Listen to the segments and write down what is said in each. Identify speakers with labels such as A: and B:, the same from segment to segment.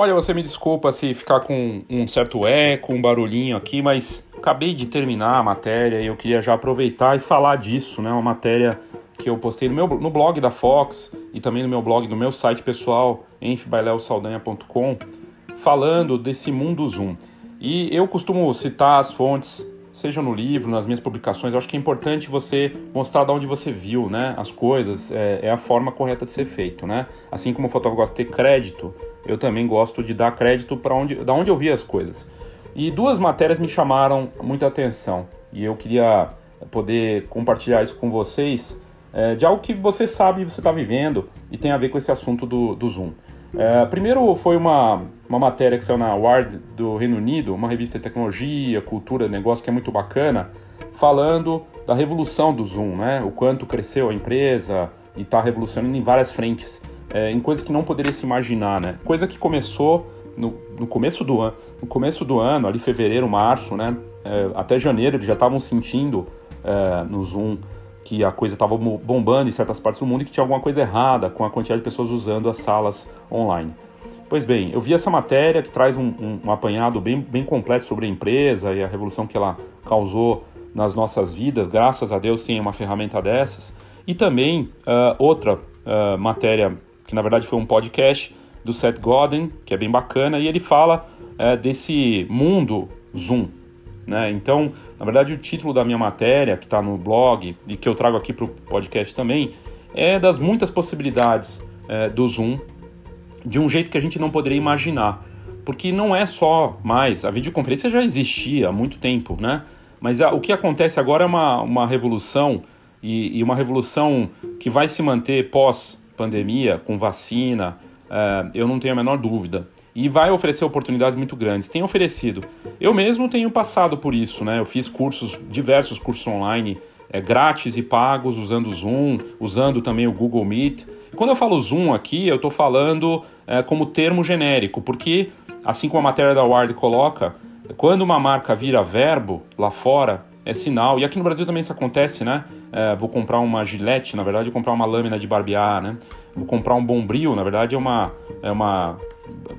A: Olha, você me desculpa se ficar com um certo eco, um barulhinho aqui, mas acabei de terminar a matéria e eu queria já aproveitar e falar disso, né? Uma matéria que eu postei no, meu, no blog da Fox e também no meu blog, no meu site pessoal, enfbaileosaldanha.com, falando desse mundo Zoom. E eu costumo citar as fontes seja no livro, nas minhas publicações, eu acho que é importante você mostrar de onde você viu, né, as coisas, é, é a forma correta de ser feito, né? Assim como o fotógrafo gosta de ter crédito, eu também gosto de dar crédito para onde, da onde eu vi as coisas. E duas matérias me chamaram muita atenção e eu queria poder compartilhar isso com vocês é, de algo que você sabe, você está vivendo e tem a ver com esse assunto do, do Zoom. É, primeiro foi uma, uma matéria que saiu na Ward do Reino Unido, uma revista de tecnologia, cultura, negócio que é muito bacana, falando da revolução do Zoom, né? O quanto cresceu a empresa e está revolucionando em várias frentes, é, em coisas que não poderia se imaginar, né? Coisa que começou no, no começo do ano, no começo do ano, ali fevereiro, março, né? É, até janeiro eles já estavam sentindo é, no Zoom que a coisa estava bombando em certas partes do mundo e que tinha alguma coisa errada com a quantidade de pessoas usando as salas online. Pois bem, eu vi essa matéria que traz um, um, um, apanhado bem, bem completo sobre a empresa e a revolução que ela causou nas nossas vidas. Graças a Deus tem uma ferramenta dessas. E também uh, outra uh, matéria, que na verdade foi um podcast do Seth Godin, que é bem bacana, e ele fala uh, desse mundo Zoom, né? Então, na verdade, o título da minha matéria, que está no blog e que eu trago aqui para o podcast também, é das muitas possibilidades é, do Zoom de um jeito que a gente não poderia imaginar. Porque não é só mais, a videoconferência já existia há muito tempo, né? Mas a, o que acontece agora é uma, uma revolução e, e uma revolução que vai se manter pós-pandemia, com vacina, é, eu não tenho a menor dúvida e vai oferecer oportunidades muito grandes. Tem oferecido. Eu mesmo tenho passado por isso, né? Eu fiz cursos, diversos cursos online, é, grátis e pagos, usando o Zoom, usando também o Google Meet. E quando eu falo Zoom aqui, eu estou falando é, como termo genérico, porque, assim como a matéria da Ward coloca, quando uma marca vira verbo lá fora, é sinal. E aqui no Brasil também isso acontece, né? É, vou comprar uma gilete, na verdade, vou comprar uma lâmina de barbear, né? Vou comprar um bombril, na verdade, é uma, é uma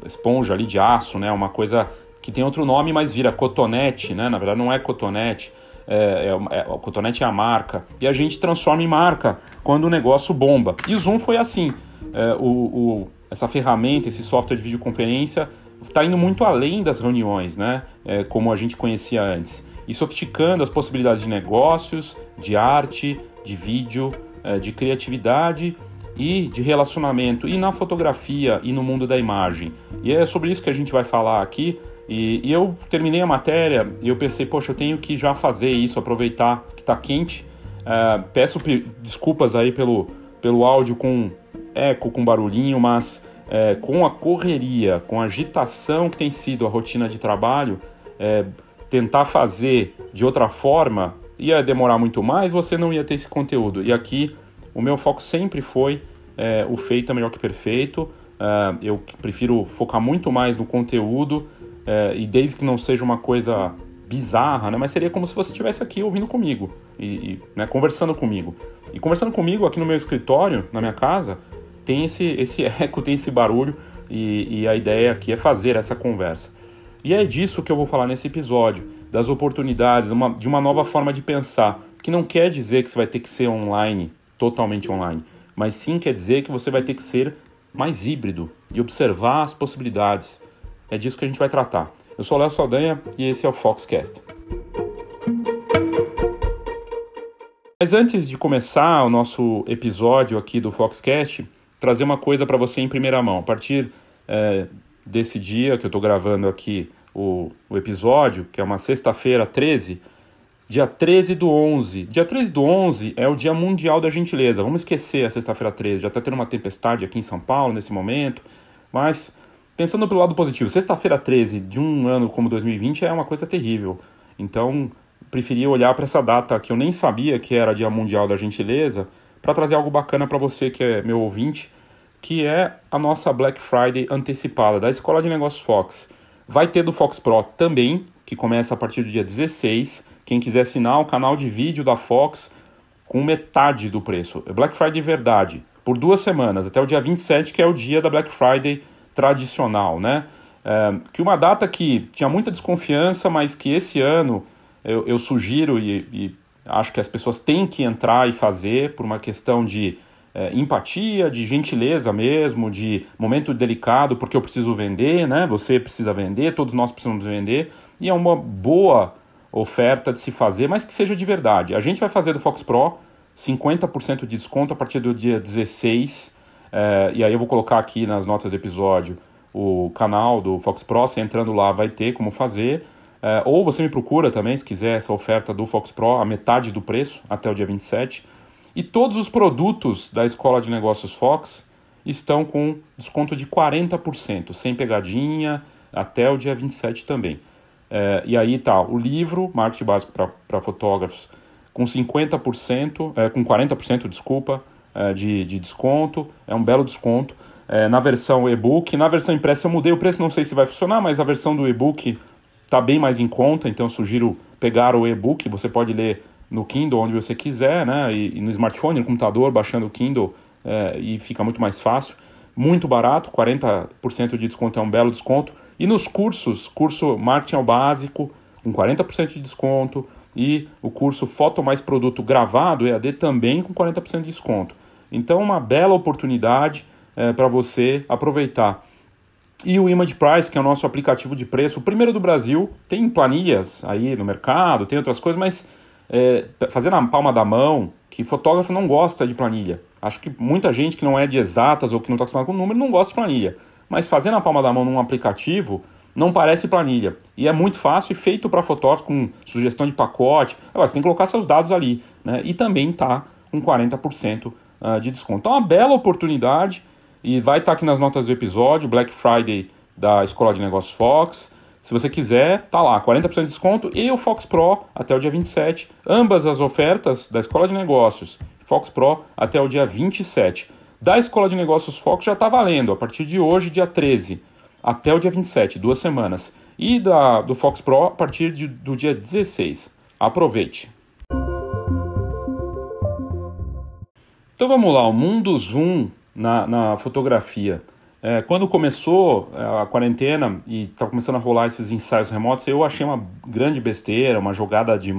A: esponja ali de aço, né? Uma coisa que tem outro nome, mas vira cotonete, né? Na verdade não é cotonete. É, é, é, o cotonete é a marca. E a gente transforma em marca quando o negócio bomba. E o Zoom foi assim. É, o, o, essa ferramenta, esse software de videoconferência, está indo muito além das reuniões, né? É, como a gente conhecia antes. E sofisticando as possibilidades de negócios, de arte, de vídeo, é, de criatividade e de relacionamento e na fotografia e no mundo da imagem. E é sobre isso que a gente vai falar aqui. E, eu terminei a matéria e eu pensei, poxa, eu tenho que já fazer isso, aproveitar que está quente. Uh, peço desculpas aí pelo, pelo áudio com eco, com barulhinho, mas é, com a correria, com a agitação que tem sido a rotina de trabalho, é, tentar fazer de outra forma ia demorar muito mais, você não ia ter esse conteúdo. E aqui o meu foco sempre foi é, o feito é melhor que perfeito. É, eu prefiro focar muito mais no conteúdo é, e desde que não seja uma coisa bizarra, né? Mas seria como se você estivesse aqui ouvindo comigo e, e né, conversando comigo. E conversando comigo aqui no meu escritório, na minha casa, tem esse, esse eco, tem esse barulho e, e a ideia aqui é fazer essa conversa. E é disso que eu vou falar nesse episódio, das oportunidades, uma, de uma nova forma de pensar, que não quer dizer que você vai ter que ser online totalmente online, mas sim quer dizer que você vai ter que ser mais híbrido e observar as possibilidades. É disso que a gente vai tratar. Eu sou Léo Saldanha e esse é o Foxcast. Mas antes de começar o nosso episódio aqui do Foxcast, trazer uma coisa para você em primeira mão. A partir é, desse dia que eu estou gravando aqui o, o episódio, que é uma sexta-feira 13, Dia 13 do 11. Dia 13 do 11 é o Dia Mundial da Gentileza. Vamos esquecer a sexta-feira 13. Já está tendo uma tempestade aqui em São Paulo nesse momento. Mas, pensando pelo lado positivo, sexta-feira 13 de um ano como 2020 é uma coisa terrível. Então, preferi olhar para essa data que eu nem sabia que era Dia Mundial da Gentileza para trazer algo bacana para você que é meu ouvinte, que é a nossa Black Friday antecipada da Escola de Negócios Fox. Vai ter do Fox Pro também, que começa a partir do dia 16 quem quiser assinar o canal de vídeo da Fox com metade do preço. É Black Friday verdade, por duas semanas, até o dia 27, que é o dia da Black Friday tradicional, né? É, que uma data que tinha muita desconfiança, mas que esse ano eu, eu sugiro e, e, acho que as pessoas têm que entrar e fazer por uma questão de é, empatia, de gentileza mesmo, de momento delicado, porque eu preciso vender, né? Você precisa vender, todos nós precisamos vender, e é uma boa oferta de se fazer, mas que seja de verdade. A gente vai fazer do Fox Pro 50% de desconto a partir do dia 16, é, e aí eu vou colocar aqui nas notas do episódio o canal do Fox Pro, você entrando lá vai ter como fazer. É, ou você me procura também, se quiser essa oferta do Fox Pro, a metade do preço, até o dia 27. E todos os produtos da Escola de Negócios Fox estão com desconto de 40%, sem pegadinha, até o dia 27 também. É, e aí tá o livro, Marketing Básico para Fotógrafos, com 50%, é, com 40%, desculpa, é, de, de desconto, é um belo desconto. É, na versão e-book, na versão impressa eu mudei o preço, não sei se vai funcionar, mas a versão do e-book está bem mais em conta, então eu sugiro pegar o e-book, você pode ler no Kindle onde você quiser, né? E, e no smartphone, no computador, baixando o Kindle é, e fica muito mais fácil. Muito barato, 40% de desconto é um belo desconto. E nos cursos, curso Marketing ao Básico, com 40% de desconto, e o curso Foto Mais Produto Gravado, EAD, também com 40% de desconto. Então, uma bela oportunidade é, para você aproveitar. E o Image Price, que é o nosso aplicativo de preço, o primeiro do Brasil, tem planilhas aí no mercado, tem outras coisas, mas é, fazer na palma da mão, que fotógrafo não gosta de planilha. Acho que muita gente que não é de exatas ou que não está acostumado com número não gosta de planilha. Mas fazer na palma da mão num aplicativo não parece planilha. E é muito fácil e feito para fotógrafos com sugestão de pacote. Agora, você tem que colocar seus dados ali. Né? E também está com 40% ah, de desconto. Então, uma bela oportunidade e vai estar tá aqui nas notas do episódio, Black Friday da Escola de Negócios Fox. Se você quiser, tá lá, 40% de desconto e o Fox Pro até o dia 27. Ambas as ofertas da Escola de Negócios Fox Pro até o dia 27. Da Escola de Negócios Fox já está valendo, a partir de hoje, dia 13, até o dia 27, duas semanas. E da, do Fox Pro a partir de, do dia 16. Aproveite! Então vamos lá, o mundo zoom na, na fotografia. É, quando começou é, a quarentena e estava começando a rolar esses ensaios remotos, eu achei uma grande besteira, uma jogada de,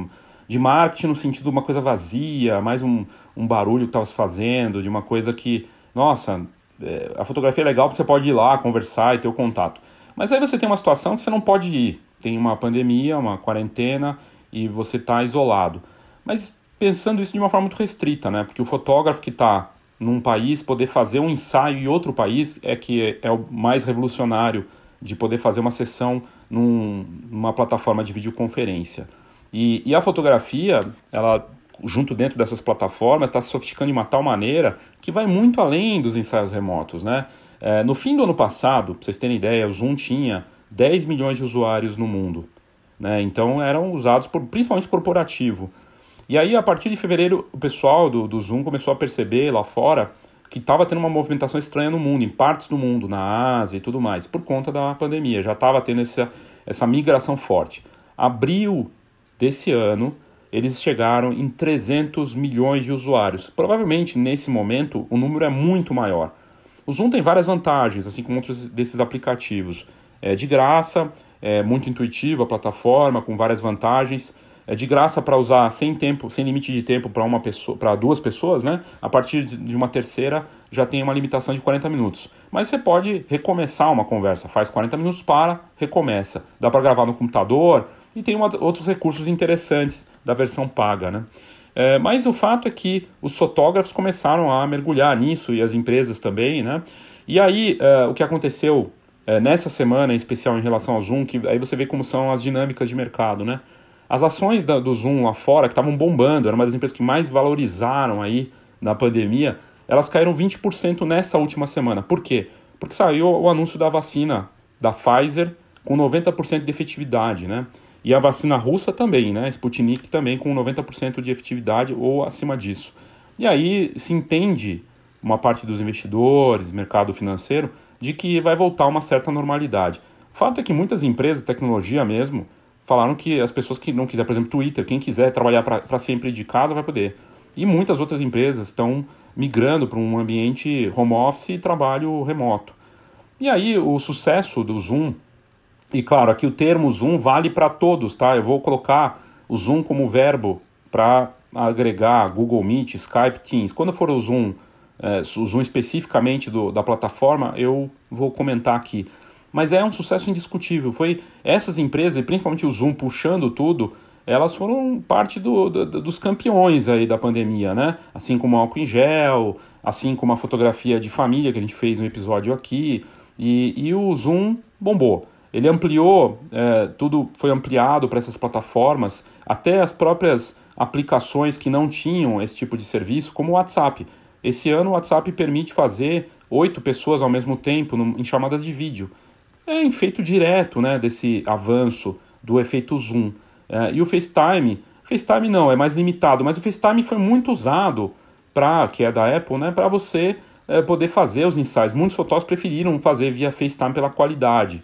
A: de marketing no sentido de uma coisa vazia, mais um, um barulho que estava se fazendo, de uma coisa que, nossa, é, a fotografia é legal, você pode ir lá, conversar e ter o contato. Mas aí você tem uma situação que você não pode ir. Tem uma pandemia, uma quarentena e você está isolado. Mas pensando isso de uma forma muito restrita, né? Porque o fotógrafo que está num país, poder fazer um ensaio em outro país é que é, o mais revolucionário de poder fazer uma sessão num, numa plataforma de videoconferência. E, e a fotografia, ela junto dentro dessas plataformas, está se sofisticando de uma tal maneira que vai muito além dos ensaios remotos. Né? É, no fim do ano passado, para vocês terem ideia, o Zoom tinha 10 milhões de usuários no mundo. Né? Então eram usados por, principalmente corporativo. E aí, a partir de fevereiro, o pessoal do, do Zoom começou a perceber lá fora que estava tendo uma movimentação estranha no mundo, em partes do mundo, na Ásia e tudo mais, por conta da pandemia. Já estava tendo essa, essa migração forte. Abril desse ano, eles chegaram em 300 milhões de usuários. Provavelmente, nesse momento, o número é muito maior. O Zoom tem várias vantagens, assim como outros desses aplicativos. É de graça, é muito intuitivo a plataforma, com várias vantagens é de graça para usar sem tempo, sem limite de tempo para uma pessoa, para duas pessoas, né? A partir de uma terceira já tem uma limitação de 40 minutos. Mas você pode recomeçar uma conversa, faz 40 minutos para, recomeça. Dá para gravar no computador e tem uma, outros recursos interessantes da versão paga, né? É, mas o fato é que os fotógrafos começaram a mergulhar nisso e as empresas também, né? E aí é, o que aconteceu é, nessa semana, em especial em relação ao Zoom, que aí você vê como são as dinâmicas de mercado, né? As ações da, do Zoom lá fora, que estavam bombando, era uma das empresas que mais valorizaram aí na pandemia, elas caíram 20% nessa última semana. Por quê? Porque saiu o anúncio da vacina da Pfizer com 90% de efetividade, né? E a vacina russa também, né? Sputnik também com 90% de efetividade ou acima disso. E aí se entende uma parte dos investidores, mercado financeiro, de que vai voltar uma certa normalidade. O fato é que muitas empresas, tecnologia mesmo, falaram que as pessoas que não quiser, por exemplo, Twitter, quem quiser trabalhar para sempre de casa vai poder. E muitas outras empresas estão migrando para um ambiente home office e trabalho remoto. E aí o sucesso do Zoom, e claro, aqui o termo Zoom vale para todos, tá? Eu vou colocar o Zoom como verbo para agregar Google Meet, Skype, Teams. Quando for o Zoom, é, o Zoom especificamente do, da plataforma, eu vou comentar aqui. Mas é um sucesso indiscutível. Foi essas empresas, e principalmente o Zoom puxando tudo, elas foram parte do, do, dos campeões aí da pandemia, né? Assim como o álcool em gel, assim como a fotografia de família que a gente fez no episódio aqui, e, e o Zoom bombou. Ele ampliou, é, tudo foi ampliado para essas plataformas, até as próprias aplicações que não tinham esse tipo de serviço, como o WhatsApp. Esse ano o WhatsApp permite fazer oito pessoas ao mesmo tempo em chamadas de vídeo. É efeito direto né, desse avanço do efeito Zoom. É, e o FaceTime, FaceTime não, é mais limitado, mas o FaceTime foi muito usado para, que é da Apple, né, para você é, poder fazer os ensaios. Muitos fotógrafos preferiram fazer via FaceTime pela qualidade.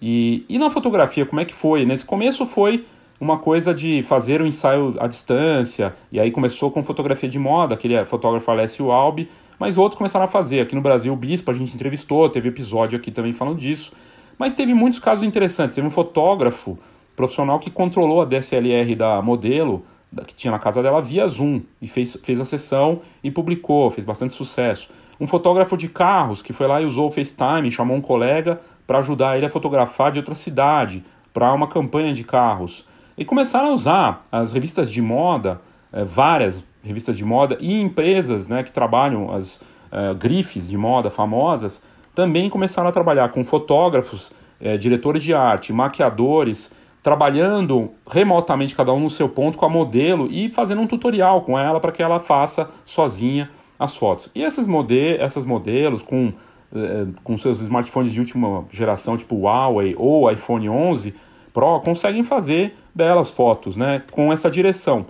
A: E, e na fotografia, como é que foi? Nesse começo foi uma coisa de fazer o ensaio à distância, e aí começou com fotografia de moda, aquele fotógrafo Alessio Albi, mas outros começaram a fazer. Aqui no Brasil, o Bispo a gente entrevistou, teve episódio aqui também falando disso. Mas teve muitos casos interessantes. Teve um fotógrafo profissional que controlou a DSLR da modelo, que tinha na casa dela, via Zoom, e fez, fez a sessão e publicou, fez bastante sucesso. Um fotógrafo de carros que foi lá e usou o FaceTime, chamou um colega para ajudar ele a fotografar de outra cidade, para uma campanha de carros. E começaram a usar as revistas de moda, é, várias revistas de moda e empresas né, que trabalham as é, grifes de moda famosas, também começaram a trabalhar com fotógrafos, é, diretores de arte, maquiadores, trabalhando remotamente, cada um no seu ponto, com a modelo e fazendo um tutorial com ela para que ela faça sozinha as fotos. E esses mode essas modelos com, eh, com seus smartphones de última geração, tipo Huawei ou iPhone 11 Pro, conseguem fazer belas fotos né, com essa direção.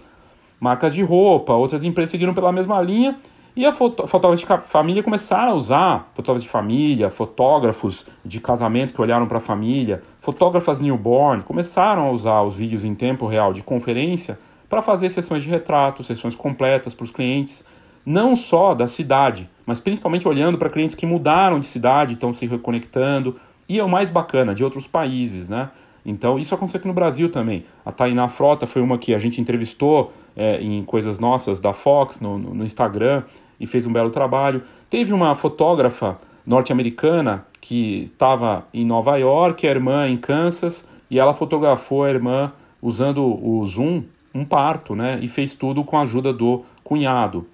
A: Marcas de roupa, outras empresas seguiram pela mesma linha e a foto, de família começaram a usar, fotógrafos de família, fotógrafos de casamento que olharam para a família, fotógrafas newborn, começaram a usar os vídeos em tempo real de conferência para fazer sessões de retrato, sessões completas para os clientes não só da cidade, mas principalmente olhando para clientes que mudaram de cidade, estão se reconectando, e é o mais bacana, de outros países, né? Então, isso aconteceu aqui no Brasil também. A Tainá Frota foi uma que a gente entrevistou é, em coisas nossas da Fox, no, no Instagram, e fez um belo trabalho. Teve uma fotógrafa norte-americana que estava em Nova York, a irmã em Kansas, e ela fotografou a irmã usando o Zoom, um parto, né? E fez tudo com a ajuda do cunhado.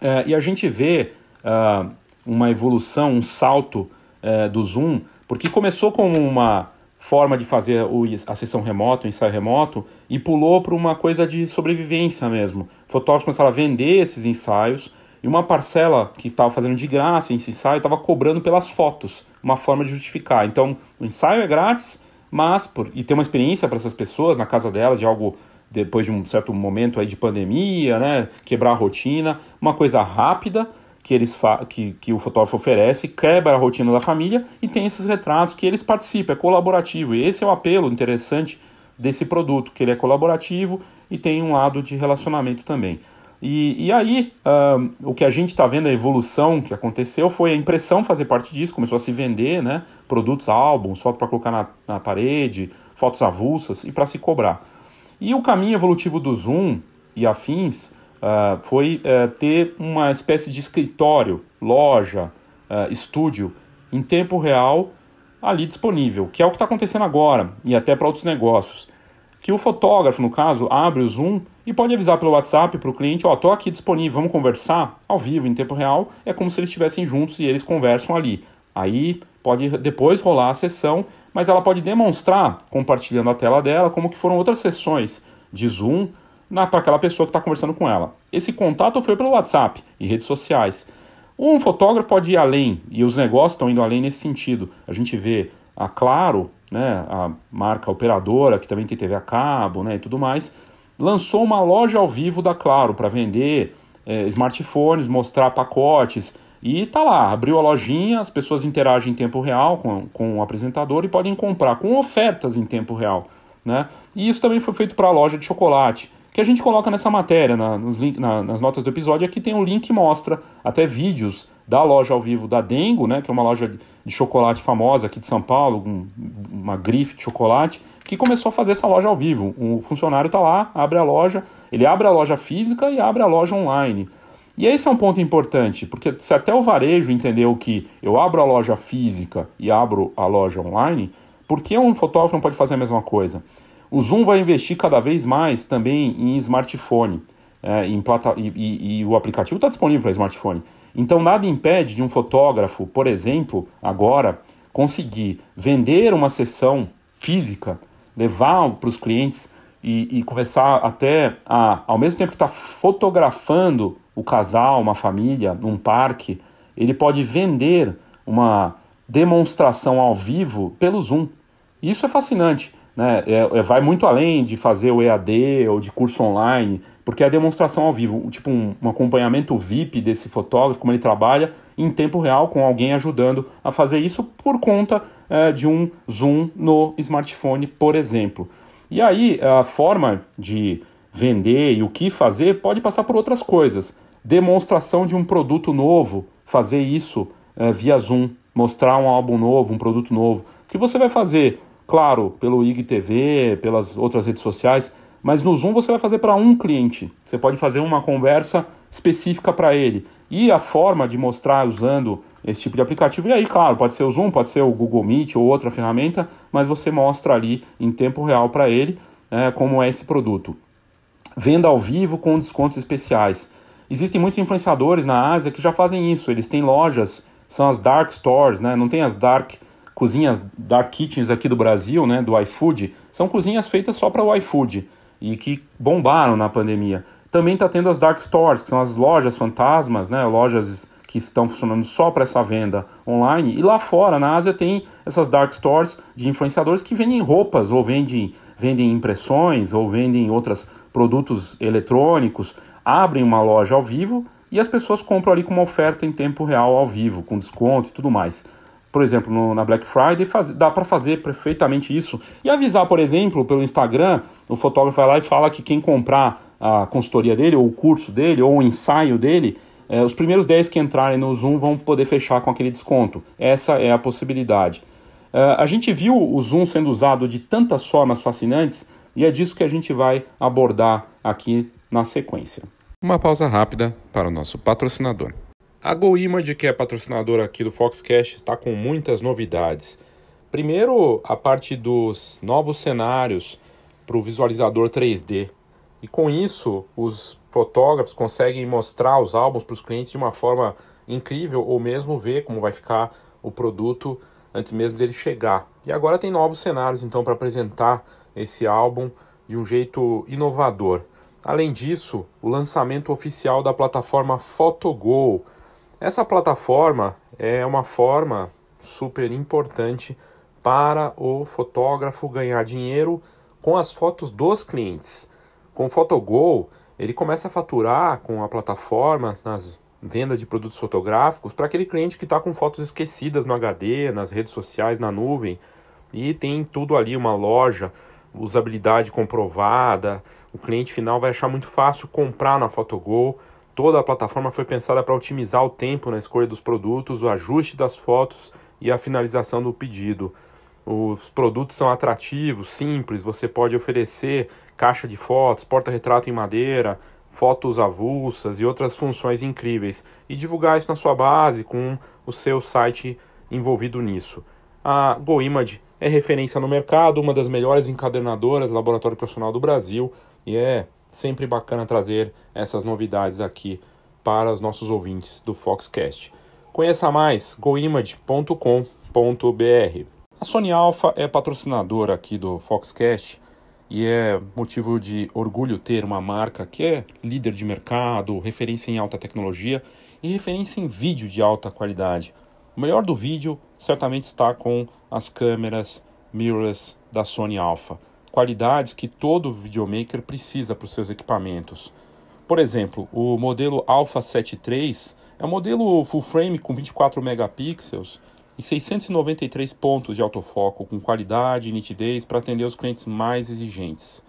A: É, e a gente vê uh, uma evolução, um salto uh, do Zoom, porque começou como uma forma de fazer o, a sessão remota, o ensaio remoto, e pulou para uma coisa de sobrevivência mesmo. Fotógrafos começaram a vender esses ensaios, e uma parcela que estava fazendo de graça esse ensaio estava cobrando pelas fotos, uma forma de justificar. Então, o ensaio é grátis, mas por, e ter uma experiência para essas pessoas na casa delas de algo depois de um certo momento aí de pandemia, né, quebrar a rotina, uma coisa rápida que, eles que, que o fotógrafo oferece, quebra a rotina da família e tem esses retratos que eles participam, é colaborativo. E esse é o apelo interessante desse produto, que ele é colaborativo e tem um lado de relacionamento também. E, e aí, uh, o que a gente está vendo, a evolução que aconteceu, foi a impressão fazer parte disso, começou a se vender, né? Produtos, álbuns, foto para colocar na, na parede, fotos avulsas e para se cobrar. E o caminho evolutivo do Zoom e afins uh, foi uh, ter uma espécie de escritório, loja, uh, estúdio em tempo real ali disponível, que é o que está acontecendo agora e até para outros negócios. Que o fotógrafo, no caso, abre o Zoom e pode avisar pelo WhatsApp para o cliente: Ó, oh, estou aqui disponível, vamos conversar ao vivo, em tempo real. É como se eles estivessem juntos e eles conversam ali. Aí pode depois rolar a sessão mas ela pode demonstrar, compartilhando a tela dela, como que foram outras sessões de Zoom para aquela pessoa que está conversando com ela. Esse contato foi pelo WhatsApp e redes sociais. Um fotógrafo pode ir além, e os negócios estão indo além nesse sentido. A gente vê a Claro, né, a marca operadora, que também tem TV a cabo né, e tudo mais, lançou uma loja ao vivo da Claro para vender é, smartphones, mostrar pacotes, e tá lá, abriu a lojinha, as pessoas interagem em tempo real com, com o apresentador e podem comprar com ofertas em tempo real. Né? E isso também foi feito para a loja de chocolate, que a gente coloca nessa matéria, na, nos link, na, nas notas do episódio. Aqui tem um link que mostra até vídeos da loja ao vivo da Dengo, né, que é uma loja de chocolate famosa aqui de São Paulo, um, uma grife de chocolate, que começou a fazer essa loja ao vivo. O funcionário está lá, abre a loja, ele abre a loja física e abre a loja online. E esse é um ponto importante, porque se até o varejo entendeu que eu abro a loja física e abro a loja online, por que um fotógrafo não pode fazer a mesma coisa? O Zoom vai investir cada vez mais também em smartphone. É, em plata e, e, e o aplicativo está disponível para smartphone. Então nada impede de um fotógrafo, por exemplo, agora conseguir vender uma sessão física, levar para os clientes e, e, começar até a, ao mesmo tempo que está fotografando o casal, uma família, num parque, ele pode vender uma demonstração ao vivo pelo Zoom. Isso é fascinante. Né? É, é, vai muito além de fazer o EAD ou de curso online, porque é a demonstração ao vivo, tipo um, um, acompanhamento VIP desse fotógrafo, como ele trabalha em tempo real com alguém ajudando a fazer isso por conta é, de um zoom no smartphone, por exemplo. E aí a forma de vender e o que fazer pode passar por outras coisas. Demonstração de um produto novo, fazer isso é, via Zoom, mostrar um álbum novo, um produto novo. O que você vai fazer? Claro, pelo IGTV, pelas outras redes sociais, mas no Zoom você vai fazer para um cliente. Você pode fazer uma conversa específica para ele. E a forma de mostrar usando esse tipo de aplicativo, e aí, claro, pode ser o Zoom, pode ser o Google Meet ou outra ferramenta, mas você mostra ali em tempo real para ele é, como é esse produto. Venda ao vivo com descontos especiais. Existem muitos influenciadores na Ásia que já fazem isso. Eles têm lojas, são as dark stores, né? Não tem as dark cozinhas, dark kitchens aqui do Brasil, né? Do iFood. São cozinhas feitas só para o iFood e que bombaram na pandemia. Também está tendo as dark stores, que são as lojas fantasmas, né, lojas que estão funcionando só para essa venda online. E lá fora, na Ásia, tem essas dark stores de influenciadores que vendem roupas, ou vendem, vendem impressões, ou vendem outros produtos eletrônicos, abrem uma loja ao vivo e as pessoas compram ali com uma oferta em tempo real ao vivo, com desconto e tudo mais por exemplo, no, na Black Friday, faz, dá para fazer perfeitamente isso. E avisar, por exemplo, pelo Instagram, o fotógrafo vai lá e fala que quem comprar a consultoria dele, ou o curso dele, ou o ensaio dele, é, os primeiros 10 que entrarem no Zoom vão poder fechar com aquele desconto. Essa é a possibilidade. Uh, a gente viu o Zoom sendo usado de tantas formas fascinantes e é disso que a gente vai abordar aqui na sequência. Uma pausa rápida para o nosso patrocinador. A GoImage, que é patrocinadora aqui do Foxcast, está com muitas novidades. Primeiro, a parte dos novos cenários para o visualizador 3D. E com isso, os fotógrafos conseguem mostrar os álbuns para os clientes de uma forma incrível ou mesmo ver como vai ficar o produto antes mesmo dele chegar. E agora tem novos cenários então para apresentar esse álbum de um jeito inovador. Além disso, o lançamento oficial da plataforma PhotoGo, essa plataforma é uma forma super importante para o fotógrafo ganhar dinheiro com as fotos dos clientes. Com o PhotoGo, ele começa a faturar com a plataforma nas vendas de produtos fotográficos para aquele cliente que está com fotos esquecidas no HD, nas redes sociais, na nuvem. E tem tudo ali, uma loja, usabilidade comprovada. O cliente final vai achar muito fácil comprar na PhotoGo Toda a plataforma foi pensada para otimizar o tempo na escolha dos produtos, o ajuste das fotos e a finalização do pedido. Os produtos são atrativos, simples, você pode oferecer caixa de fotos, porta-retrato em madeira, fotos avulsas e outras funções incríveis e divulgar isso na sua base com o seu site envolvido nisso. A GoImage é referência no mercado, uma das melhores encadernadoras laboratório profissional do Brasil e é Sempre bacana trazer essas novidades aqui para os nossos ouvintes do Foxcast. Conheça mais goimage.com.br. A Sony Alpha é patrocinadora aqui do Foxcast e é motivo de orgulho ter uma marca que é líder de mercado, referência em alta tecnologia e referência em vídeo de alta qualidade. O melhor do vídeo certamente está com as câmeras mirrorless da Sony Alpha qualidades que todo videomaker precisa para os seus equipamentos. Por exemplo, o modelo Alpha 7 III é um modelo full frame com 24 megapixels e 693 pontos de autofoco com qualidade e nitidez para atender os clientes mais exigentes.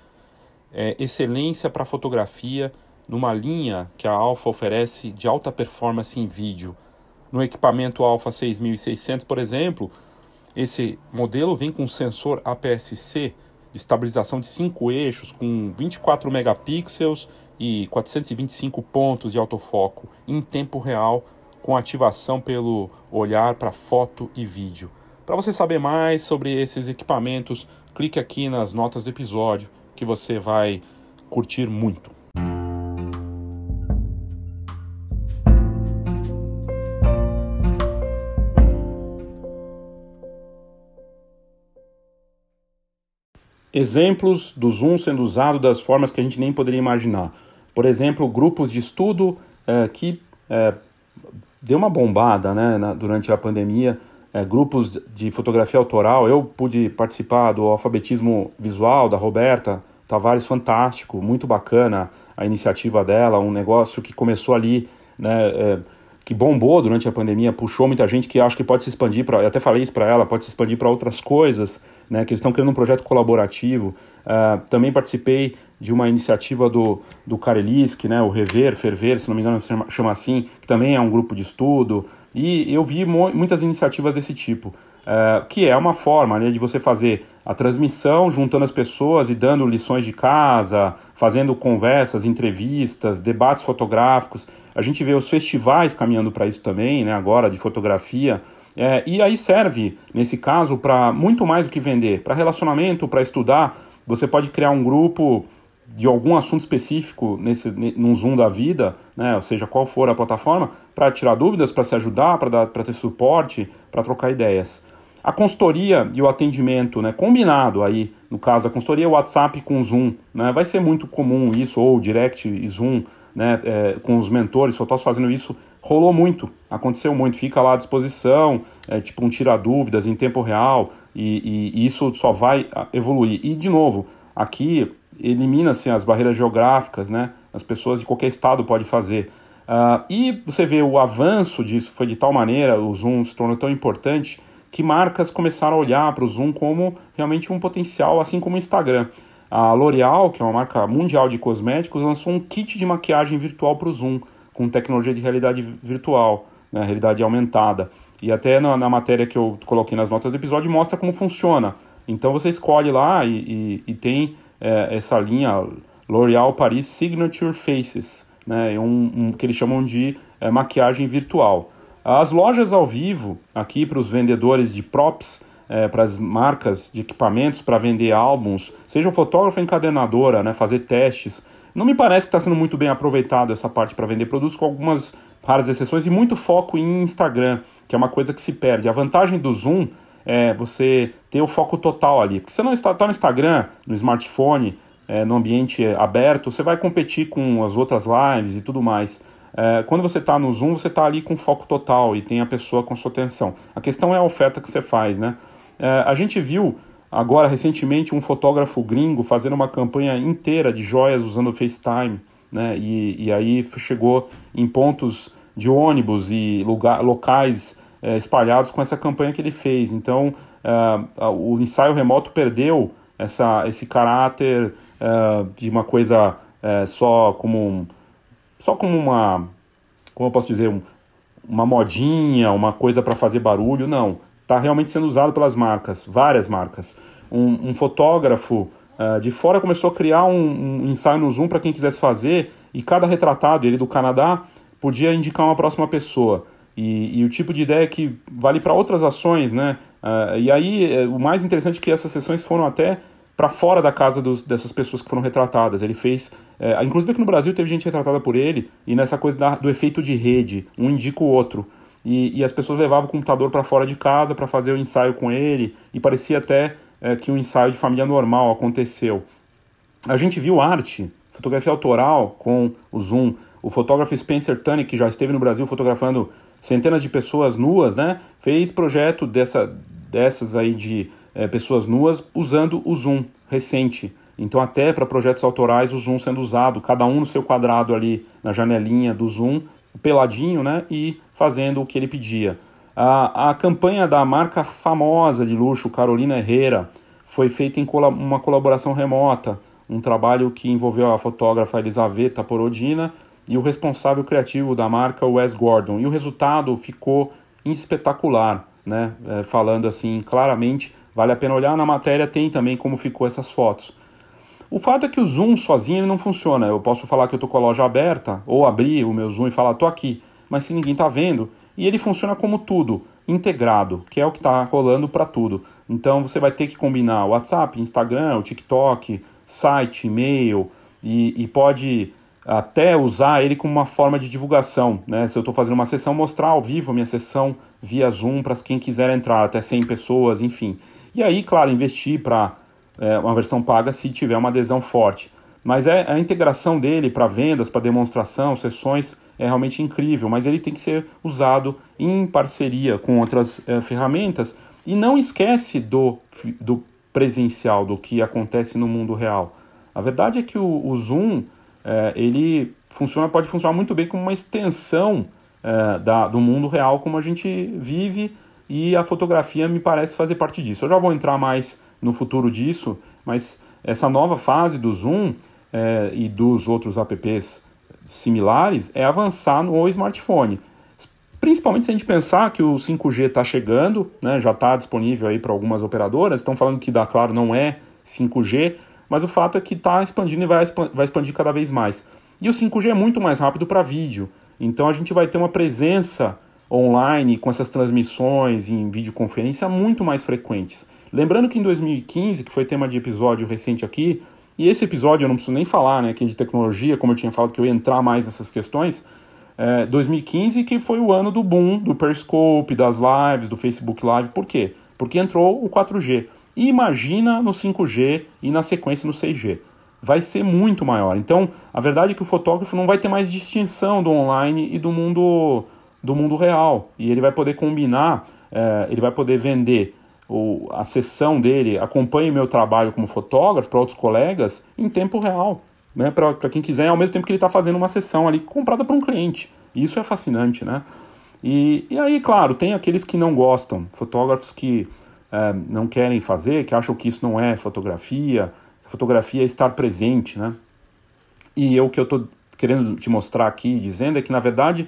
A: É excelência para fotografia numa linha que a Alpha oferece de alta performance em vídeo. no equipamento Alpha 6600, por exemplo, esse modelo vem com sensor APS-C estabilização de 5 eixos com 24 megapixels e 425 pontos de autofoco em tempo real com ativação pelo olhar para foto e vídeo. Para você saber mais sobre esses equipamentos, clique aqui nas notas do episódio que você vai curtir muito. Exemplos do Zoom sendo usado das formas que a gente nem poderia imaginar. Por exemplo, grupos de estudo é, que é, deu uma bombada né, na, durante a pandemia, é, grupos de fotografia autoral. Eu pude participar do alfabetismo visual da Roberta Tavares, fantástico, muito bacana a iniciativa dela, um negócio que começou ali, né, que bombou durante a pandemia, puxou muita gente que acho que pode se expandir para, até falei isso para ela, pode se expandir para outras coisas, né, que eles estão criando um projeto colaborativo. Uh, também participei de uma iniciativa do, do Karelisk, né, o Rever, Ferver, se não me engano chama assim, que também é um grupo de estudo, e eu vi muitas iniciativas desse tipo, uh, que é uma forma né, de você fazer a transmissão, juntando as pessoas e dando lições de casa, fazendo conversas, entrevistas, debates fotográficos. A gente vê os festivais caminhando para isso também, né, agora de fotografia, é, e aí serve, nesse caso, para muito mais do que vender, para relacionamento, para estudar. Você pode criar um grupo de algum assunto específico nesse num Zoom da vida, né, ou seja, qual for a plataforma, para tirar dúvidas, para se ajudar, para ter suporte, para trocar ideias. A consultoria e o atendimento, né, combinado aí, no caso, a consultoria WhatsApp com Zoom, né, vai ser muito comum isso, ou Direct e Zoom, né, é, com os mentores, fotógrafos fazendo isso, rolou muito, aconteceu muito, fica lá à disposição, é, tipo um tira dúvidas em tempo real, e, e, e isso só vai evoluir. E, de novo, aqui elimina-se as barreiras geográficas, né? As pessoas de qualquer estado podem fazer. Uh, e você vê o avanço disso foi de tal maneira, o Zoom se tornou tão importante, que marcas começaram a olhar para o Zoom como realmente um potencial, assim como o Instagram. A L'Oréal, que é uma marca mundial de cosméticos, lançou um kit de maquiagem virtual para o Zoom, com tecnologia de realidade virtual, né, realidade aumentada. E até na, na, matéria que eu coloquei nas notas do episódio mostra como funciona. Então você escolhe lá e, e, e tem é, essa linha L'Oréal Paris Signature Faces, né, um, um, que eles chamam de é, maquiagem virtual. As lojas ao vivo, aqui para os vendedores de props, é, para as marcas de equipamentos para vender álbuns, seja o fotógrafo encadernadora, né, fazer testes, não me parece que está sendo muito bem aproveitado essa parte para vender produtos, com algumas raras exceções e muito foco em Instagram, que é uma coisa que se perde. A vantagem do Zoom é você ter o foco total ali. Porque você não está tá no Instagram, no smartphone, é, no ambiente aberto, você vai competir com as outras lives e tudo mais. É, quando você está no Zoom, você está ali com foco total e tem a pessoa com sua atenção. A questão é a oferta que você faz, né? É, a gente viu agora recentemente um fotógrafo gringo fazendo uma campanha inteira de joias usando o FaceTime, né? E, e aí chegou em pontos de ônibus e lugar, locais é, espalhados com essa campanha que ele fez. Então, é, o ensaio remoto perdeu essa, esse caráter é, de uma coisa é, só como um, só como uma como eu posso dizer um, uma modinha, uma coisa para fazer barulho. Não, está realmente sendo usado pelas marcas, várias marcas. Um, um fotógrafo uh, de fora começou a criar um, um ensaio no Zoom para quem quisesse fazer e cada retratado, ele do Canadá, podia indicar uma próxima pessoa. E, e, o tipo de ideia que vale para outras ações, né? Uh, e aí, é, o mais interessante é que essas sessões foram até para fora da casa dos, dessas pessoas que foram retratadas. Ele fez, é, inclusive aqui no Brasil teve gente retratada por ele, e nessa coisa da, do efeito de rede, um indica o outro. E, e as pessoas levavam o computador para fora de casa para fazer o ensaio com ele, e parecia até é, que um ensaio de família normal aconteceu. A gente viu arte, fotografia autoral com o Zoom. O fotógrafo Spencer Tunney, que já esteve no Brasil fotografando centenas de pessoas nuas, né? Fez projeto dessa, dessas aí de é, pessoas nuas usando o Zoom recente. Então, até para projetos autorais, o Zoom sendo usado, cada um no seu quadrado ali na janelinha do Zoom, peladinho, né? E fazendo o que ele pedia. A, a campanha da marca famosa de luxo, Carolina Herrera, foi feita em uma colaboração remota, um trabalho que envolveu a fotógrafa Elisaveta Porodina e o responsável criativo da marca, Wes Gordon. E o resultado ficou espetacular, né? É, falando assim claramente, vale a pena olhar na matéria, tem também como ficou essas fotos. O fato é que o Zoom sozinho ele não funciona. Eu posso falar que eu estou com a loja aberta, ou abrir o meu Zoom e falar, estou aqui, mas se ninguém está vendo, e ele funciona como tudo, integrado, que é o que está rolando para tudo. Então você vai ter que combinar o WhatsApp, Instagram, o TikTok, site, e-mail, e, e pode até usar ele como uma forma de divulgação. Né? Se eu estou fazendo uma sessão, mostrar ao vivo minha sessão via Zoom para quem quiser entrar, até 100 pessoas, enfim. E aí, claro, investir para é, uma versão paga se tiver uma adesão forte. Mas é, a integração dele para vendas, para demonstração, sessões, é realmente incrível, mas ele tem que ser usado em parceria com outras é, ferramentas e não esquece do, do presencial, do que acontece no mundo real. A verdade é que o, o Zoom é, ele funciona, pode funcionar muito bem como uma extensão é, da, do mundo real como a gente vive e a fotografia me parece fazer parte disso. Eu já vou entrar mais no futuro disso, mas essa nova fase do Zoom é, e dos outros apps similares é avançar no smartphone. Principalmente se a gente pensar que o 5G está chegando, né, já está disponível aí para algumas operadoras, estão falando que da Claro não é 5G, mas o fato é que está expandindo e vai, vai expandir cada vez mais. E o 5G é muito mais rápido para vídeo, então a gente vai ter uma presença online com essas transmissões em videoconferência muito mais frequentes. Lembrando que em 2015, que foi tema de episódio recente aqui, e esse episódio eu não preciso nem falar, né, que é de tecnologia, como eu tinha falado que eu ia entrar mais nessas questões, é, 2015 que foi o ano do boom do Periscope, das lives, do Facebook Live, por quê? Porque entrou o 4G. E imagina no 5G e na sequência no 6G. Vai ser muito maior. Então, a verdade é que o fotógrafo não vai ter mais distinção do online e do mundo, do mundo real. E ele vai poder combinar, é, ele vai poder vender o, a sessão dele, acompanhe meu trabalho como fotógrafo para outros colegas em tempo real. Né, para quem quiser, ao mesmo tempo que ele está fazendo uma sessão ali comprada para um cliente. Isso é fascinante, né? E, e aí, claro, tem aqueles que não gostam, fotógrafos que é, não querem fazer, que acham que isso não é fotografia. Fotografia é estar presente, né? E eu, que eu estou querendo te mostrar aqui, dizendo, é que na verdade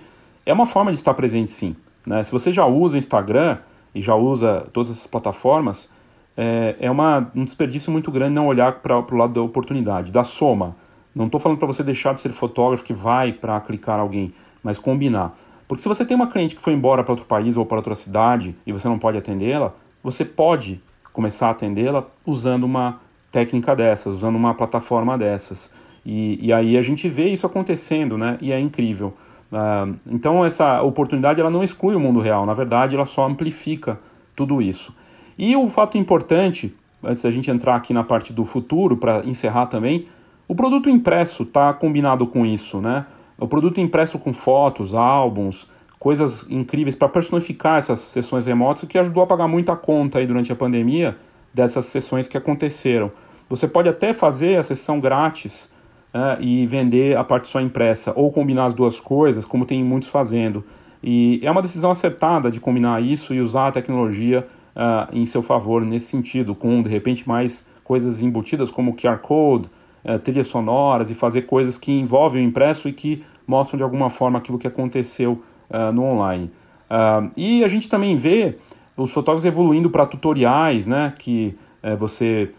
A: é uma forma de estar presente sim. Né? Se você já usa Instagram e já usa todas essas plataformas, é, é uma, um desperdício muito grande não olhar para o lado da oportunidade, da soma. Não estou falando para você deixar de ser fotógrafo que vai para clicar alguém, mas combinar. Porque se você tem uma cliente que foi embora para outro país ou para outra cidade e você não pode atendê-la, você pode começar a atendê-la usando uma técnica dessas, usando uma plataforma dessas. E, e aí a gente vê isso acontecendo, né? E é incrível. Uh, então essa oportunidade ela não exclui o mundo real, na verdade ela só amplifica tudo isso. E o fato importante, antes da gente entrar aqui na parte do futuro, para encerrar também, o produto impresso está combinado com isso, né? O produto impresso com fotos, álbuns, coisas incríveis para personificar essas sessões remotas, o que ajudou a pagar muita conta aí durante a pandemia dessas sessões que aconteceram. Você pode até fazer a sessão grátis é, e vender a parte só impressa, ou combinar as duas coisas, como tem muitos fazendo. E é uma decisão acertada de combinar isso e usar a tecnologia uh, em seu favor nesse sentido, com de repente mais coisas embutidas como QR Code, uh, trilhas sonoras e fazer coisas que envolvem o impresso e que mostram de alguma forma aquilo que aconteceu uh, no online. Uh, e a gente também vê os fotógrafos evoluindo para tutoriais, né, que uh, você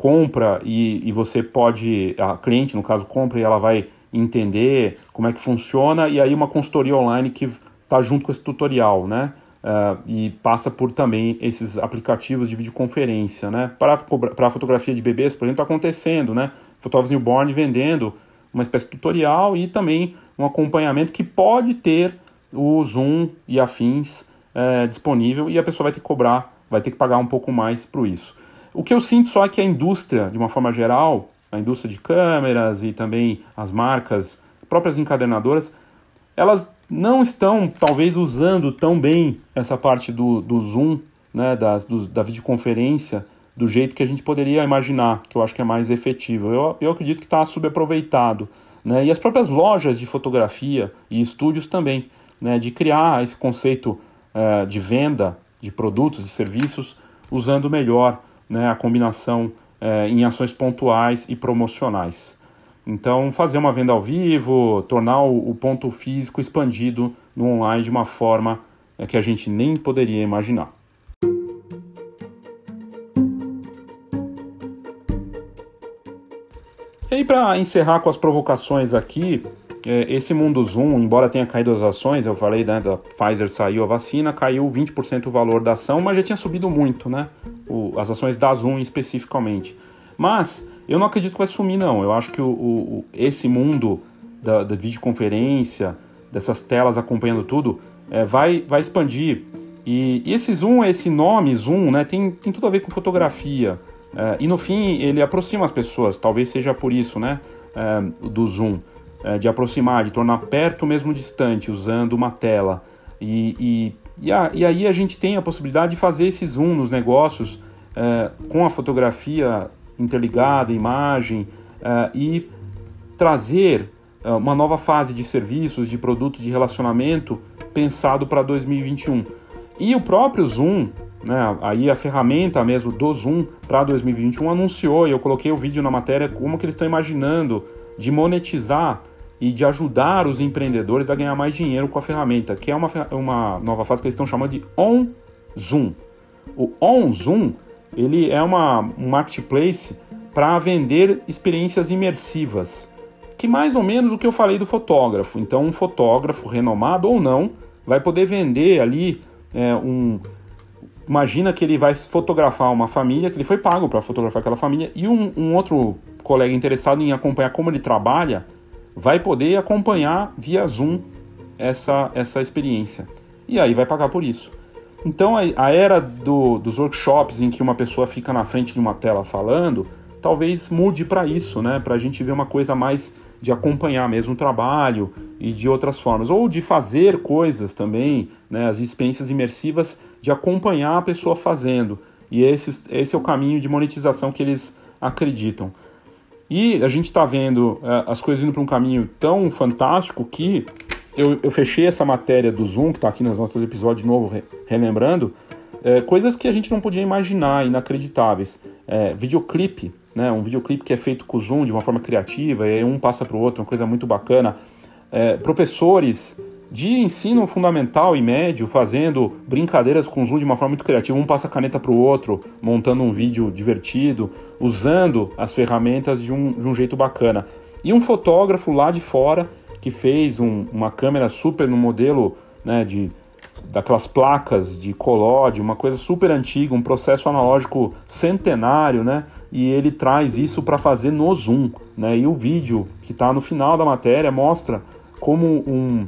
A: compra e, e você pode, a cliente no caso compra e ela vai entender como é que funciona e aí uma consultoria online que está junto com esse tutorial, né? Uh, e passa por também esses aplicativos de videoconferência, né? Para, fotografia de bebês, por exemplo, está acontecendo, né? Fotógrafos newborn vendendo uma espécie de tutorial e também um acompanhamento que pode ter o Zoom e afins é, disponível e a pessoa vai ter que cobrar, vai ter que pagar um pouco mais por isso. O que eu sinto só é que a indústria, de uma forma geral, a indústria de câmeras e também as marcas, próprias encadernadoras, elas não estão talvez usando tão bem essa parte do, do Zoom, né, da, do, da videoconferência, do jeito que a gente poderia imaginar, que eu acho que é mais efetivo. Eu, eu acredito que está subaproveitado. Né? E as próprias lojas de fotografia e estúdios também né, de criar esse conceito uh, de venda de produtos e serviços usando melhor né, a combinação uh, em ações pontuais e promocionais. Então, fazer uma venda ao vivo, tornar o, o ponto físico expandido no online de uma forma é, que a gente nem poderia imaginar. E aí, para encerrar com as provocações aqui, é, esse mundo Zoom, embora tenha caído as ações, eu falei, né, da Pfizer saiu a vacina, caiu 20% o valor da ação, mas já tinha subido muito, né? O, as ações da Zoom especificamente. Mas eu não acredito que vai sumir, não. Eu acho que o, o esse mundo da, da, videoconferência, dessas telas acompanhando tudo, é, vai, vai expandir. E, e, esse Zoom, esse nome Zoom, né, tem, tem tudo a ver com fotografia. É, e no fim, ele aproxima as pessoas, talvez seja por isso, né? É, do zoom, é, de aproximar, de tornar perto mesmo distante, usando uma tela. E, e, e, a, e, aí a gente tem a possibilidade de fazer esse zoom nos negócios é, com a fotografia interligada, imagem, é, e trazer é, uma nova fase de serviços, de produto, de relacionamento pensado para 2021. E o próprio Zoom, né, aí a ferramenta mesmo do Zoom para 2021 anunciou, e eu coloquei o vídeo na matéria, como que eles estão imaginando de monetizar e de ajudar os empreendedores a ganhar mais dinheiro com a ferramenta, que é uma, uma nova fase que eles estão chamando de On Zoom. O On Zoom ele é uma, um marketplace para vender experiências imersivas, que mais ou menos o que eu falei do fotógrafo. Então, um fotógrafo renomado ou não vai poder vender ali é, um, Imagina que ele vai fotografar uma família, que ele foi pago para fotografar aquela família, e um, um, outro colega interessado em acompanhar como ele trabalha vai poder acompanhar via Zoom essa, essa experiência. E aí vai pagar por isso. Então a, a era do, dos workshops em que uma pessoa fica na frente de uma tela falando, talvez mude para isso, né? Para a gente ver uma coisa mais de acompanhar mesmo o trabalho e de outras formas, ou de fazer coisas também, né? As experiências imersivas de acompanhar a pessoa fazendo. E esse, esse é o caminho de monetização que eles acreditam. E a gente está vendo uh, as coisas indo para um caminho tão fantástico que eu, eu, fechei essa matéria do Zoom, que está aqui nas nossas episódios de novo, re, relembrando, é, coisas que a gente não podia imaginar, inacreditáveis. É, videoclipe, né, um videoclipe que é feito com o Zoom de uma forma criativa, e um passa para o outro, uma coisa muito bacana. É, professores de ensino fundamental e médio fazendo brincadeiras com Zoom de uma forma muito criativa. Um passa a caneta para o outro, montando um vídeo divertido, usando as ferramentas de um, de um jeito bacana. E um fotógrafo lá de fora que fez um, uma câmera super no modelo né, de daquelas placas de colode, uma coisa super antiga, um processo analógico centenário, né? E ele traz isso para fazer no Zoom, né? E o vídeo que está no final da matéria mostra como um,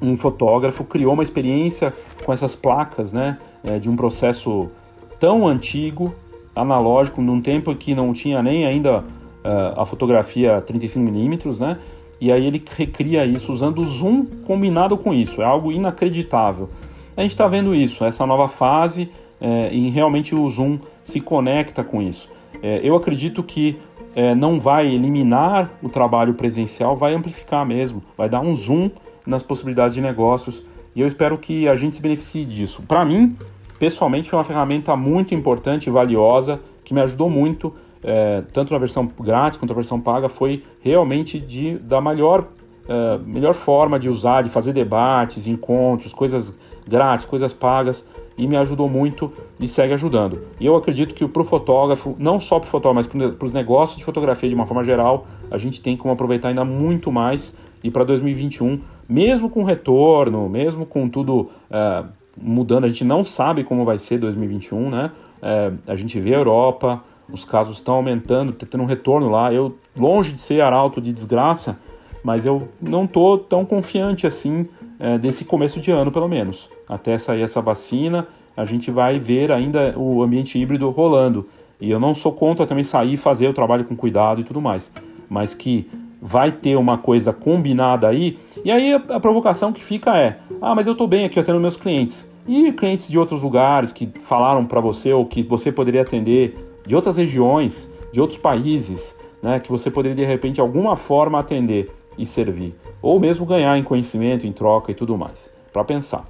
A: um fotógrafo criou uma experiência com essas placas, né? É, de um processo tão antigo, analógico, num tempo que não tinha nem ainda uh, a fotografia 35mm, né? E aí ele recria isso usando o zoom combinado com isso. É algo inacreditável. A gente está vendo isso, essa nova fase, é, e realmente o zoom se conecta com isso. É, eu acredito que é, não vai eliminar o trabalho presencial, vai amplificar mesmo, vai dar um zoom nas possibilidades de negócios. E eu espero que a gente se beneficie disso. Para mim, pessoalmente, foi uma ferramenta muito importante e valiosa que me ajudou muito é, tanto na versão grátis quanto na versão paga, foi realmente de, da melhor, é, melhor forma de usar, de fazer debates, encontros, coisas grátis, coisas pagas, e me ajudou muito e segue ajudando. E eu acredito que para o fotógrafo, não só para o fotógrafo, mas para os negócios de fotografia de uma forma geral, a gente tem como aproveitar ainda muito mais. E para 2021, mesmo com retorno, mesmo com tudo é, mudando, a gente não sabe como vai ser 2021, né? É, a gente vê a Europa, os casos estão aumentando, está tendo um retorno lá. Eu, longe de ser arauto de desgraça, mas eu não estou tão confiante assim é, desse começo de ano, pelo menos. Até sair essa vacina, a gente vai ver ainda o ambiente híbrido rolando. E eu não sou contra também sair e fazer o trabalho com cuidado e tudo mais. Mas que vai ter uma coisa combinada aí. E aí a, provocação que fica é: ah, mas eu estou bem aqui atendendo meus clientes. E clientes de outros lugares que falaram para você ou que você poderia atender de outras regiões, de outros países, né, que você poderia de repente de alguma forma atender e servir, ou mesmo ganhar em conhecimento, em troca e tudo mais, para pensar.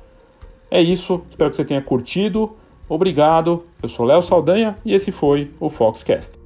A: É isso, espero que você tenha curtido. Obrigado. Eu sou Léo Saldanha e esse foi o Foxcast.